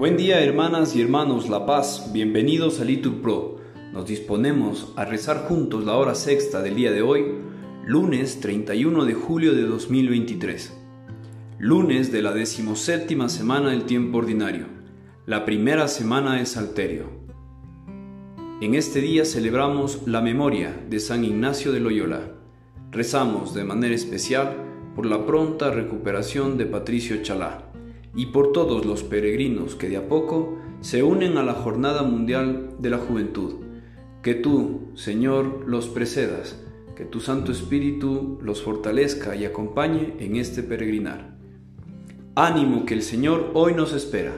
Buen día hermanas y hermanos La Paz, bienvenidos a Litur Pro. Nos disponemos a rezar juntos la hora sexta del día de hoy, lunes 31 de julio de 2023. Lunes de la decimoséptima semana del tiempo ordinario, la primera semana de Salterio. En este día celebramos la memoria de San Ignacio de Loyola. Rezamos de manera especial por la pronta recuperación de Patricio Chalá y por todos los peregrinos que de a poco se unen a la Jornada Mundial de la Juventud. Que tú, Señor, los precedas, que tu Santo Espíritu los fortalezca y acompañe en este peregrinar. Ánimo que el Señor hoy nos espera.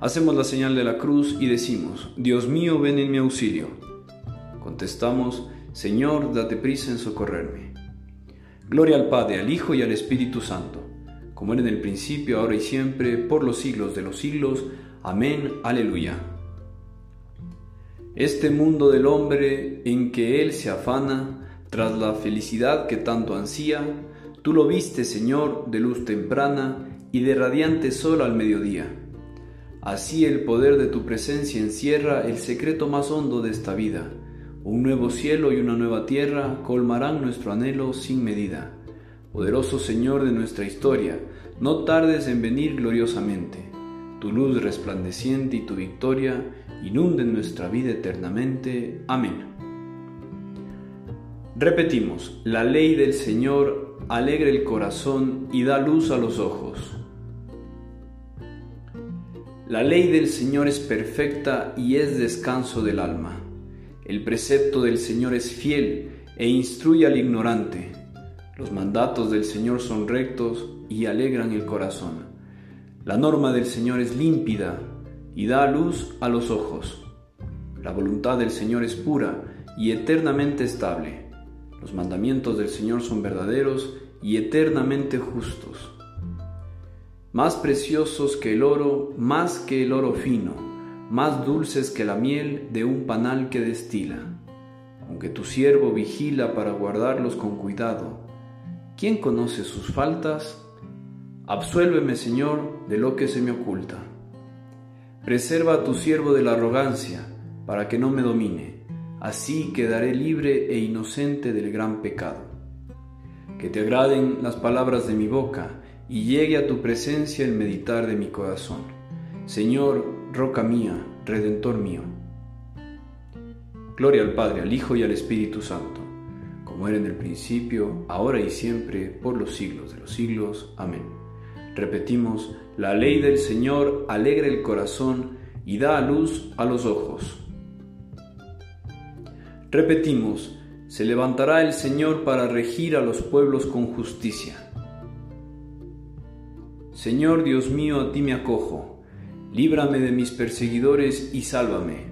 Hacemos la señal de la cruz y decimos, Dios mío, ven en mi auxilio. Contestamos, Señor, date prisa en socorrerme. Gloria al Padre, al Hijo y al Espíritu Santo como era en el principio, ahora y siempre, por los siglos de los siglos. Amén, aleluya. Este mundo del hombre en que él se afana, tras la felicidad que tanto ansía, tú lo viste, Señor, de luz temprana y de radiante sol al mediodía. Así el poder de tu presencia encierra el secreto más hondo de esta vida. Un nuevo cielo y una nueva tierra colmarán nuestro anhelo sin medida. Poderoso Señor de nuestra historia, no tardes en venir gloriosamente. Tu luz resplandeciente y tu victoria inunden nuestra vida eternamente. Amén. Repetimos, la ley del Señor alegra el corazón y da luz a los ojos. La ley del Señor es perfecta y es descanso del alma. El precepto del Señor es fiel e instruye al ignorante. Los mandatos del Señor son rectos y alegran el corazón. La norma del Señor es límpida y da luz a los ojos. La voluntad del Señor es pura y eternamente estable. Los mandamientos del Señor son verdaderos y eternamente justos. Más preciosos que el oro, más que el oro fino, más dulces que la miel de un panal que destila. Aunque tu siervo vigila para guardarlos con cuidado, ¿Quién conoce sus faltas? Absuélveme, Señor, de lo que se me oculta. Preserva a tu siervo de la arrogancia, para que no me domine. Así quedaré libre e inocente del gran pecado. Que te agraden las palabras de mi boca y llegue a tu presencia el meditar de mi corazón. Señor, roca mía, redentor mío. Gloria al Padre, al Hijo y al Espíritu Santo como era en el principio, ahora y siempre, por los siglos de los siglos. Amén. Repetimos, la ley del Señor alegra el corazón y da luz a los ojos. Repetimos, se levantará el Señor para regir a los pueblos con justicia. Señor Dios mío, a ti me acojo, líbrame de mis perseguidores y sálvame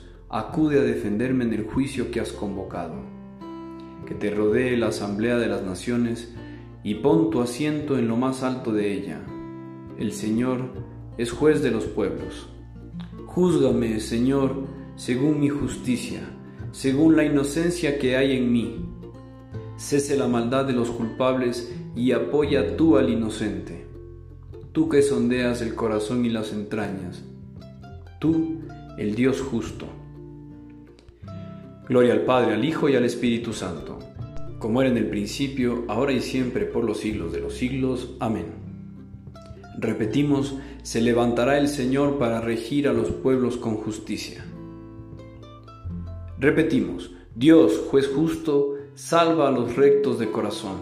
acude a defenderme en el juicio que has convocado. Que te rodee la asamblea de las naciones y pon tu asiento en lo más alto de ella. El Señor es juez de los pueblos. Júzgame, Señor, según mi justicia, según la inocencia que hay en mí. Cese la maldad de los culpables y apoya tú al inocente. Tú que sondeas el corazón y las entrañas. Tú, el Dios justo. Gloria al Padre, al Hijo y al Espíritu Santo, como era en el principio, ahora y siempre, por los siglos de los siglos. Amén. Repetimos, se levantará el Señor para regir a los pueblos con justicia. Repetimos, Dios, juez justo, salva a los rectos de corazón.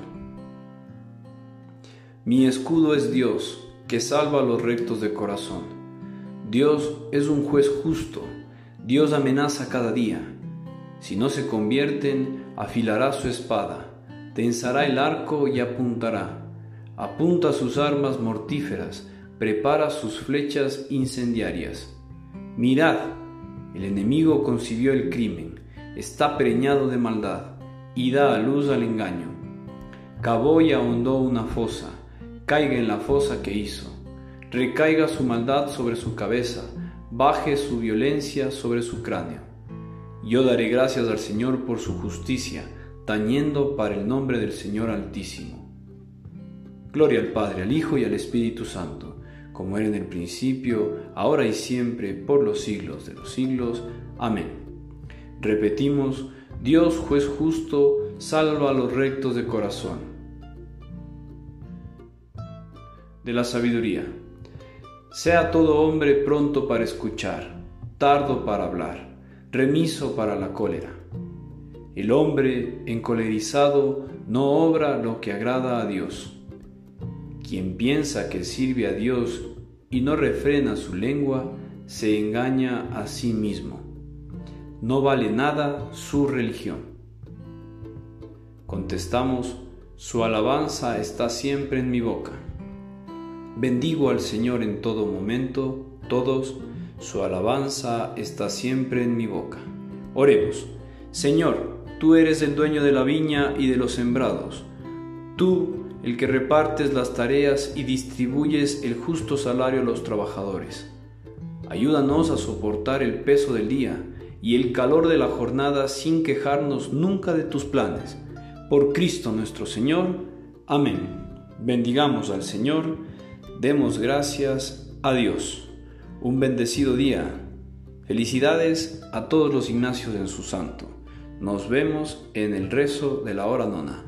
Mi escudo es Dios, que salva a los rectos de corazón. Dios es un juez justo, Dios amenaza cada día si no se convierten, afilará su espada, tensará el arco y apuntará. Apunta sus armas mortíferas, prepara sus flechas incendiarias. Mirad, El enemigo concibió el crimen, está preñado de maldad y da a luz al engaño. Cavó y ahondó una fosa, caiga en la fosa que hizo. Recaiga su maldad sobre su cabeza, baje su violencia sobre su cráneo. Yo daré gracias al Señor por su justicia, tañendo para el nombre del Señor Altísimo. Gloria al Padre, al Hijo y al Espíritu Santo como era en el principio, ahora y siempre, por los siglos de los siglos. Amén. Repetimos, Dios juez justo, salva a los rectos de corazón. De la sabiduría. Sea todo hombre pronto para escuchar, tardo para hablar, remiso para la cólera. El hombre encolerizado no obra lo que agrada a Dios quien piensa que sirve a Dios y no refrena su lengua, se engaña a sí mismo. No vale nada su religión. Contestamos, su alabanza está siempre en mi boca. Bendigo al Señor en todo momento, todos, su alabanza está siempre en mi boca. Oremos, Señor, tú eres el dueño de la viña y de los sembrados. Tú el que repartes las tareas y distribuyes el justo salario a los trabajadores. Ayúdanos a soportar el peso del día y el calor de la jornada sin quejarnos nunca de tus planes. Por Cristo nuestro Señor. Amén. Bendigamos al Señor, demos gracias a Dios. Un bendecido día. Felicidades a todos los Ignacios en su santo. Nos vemos en el rezo de la hora nona.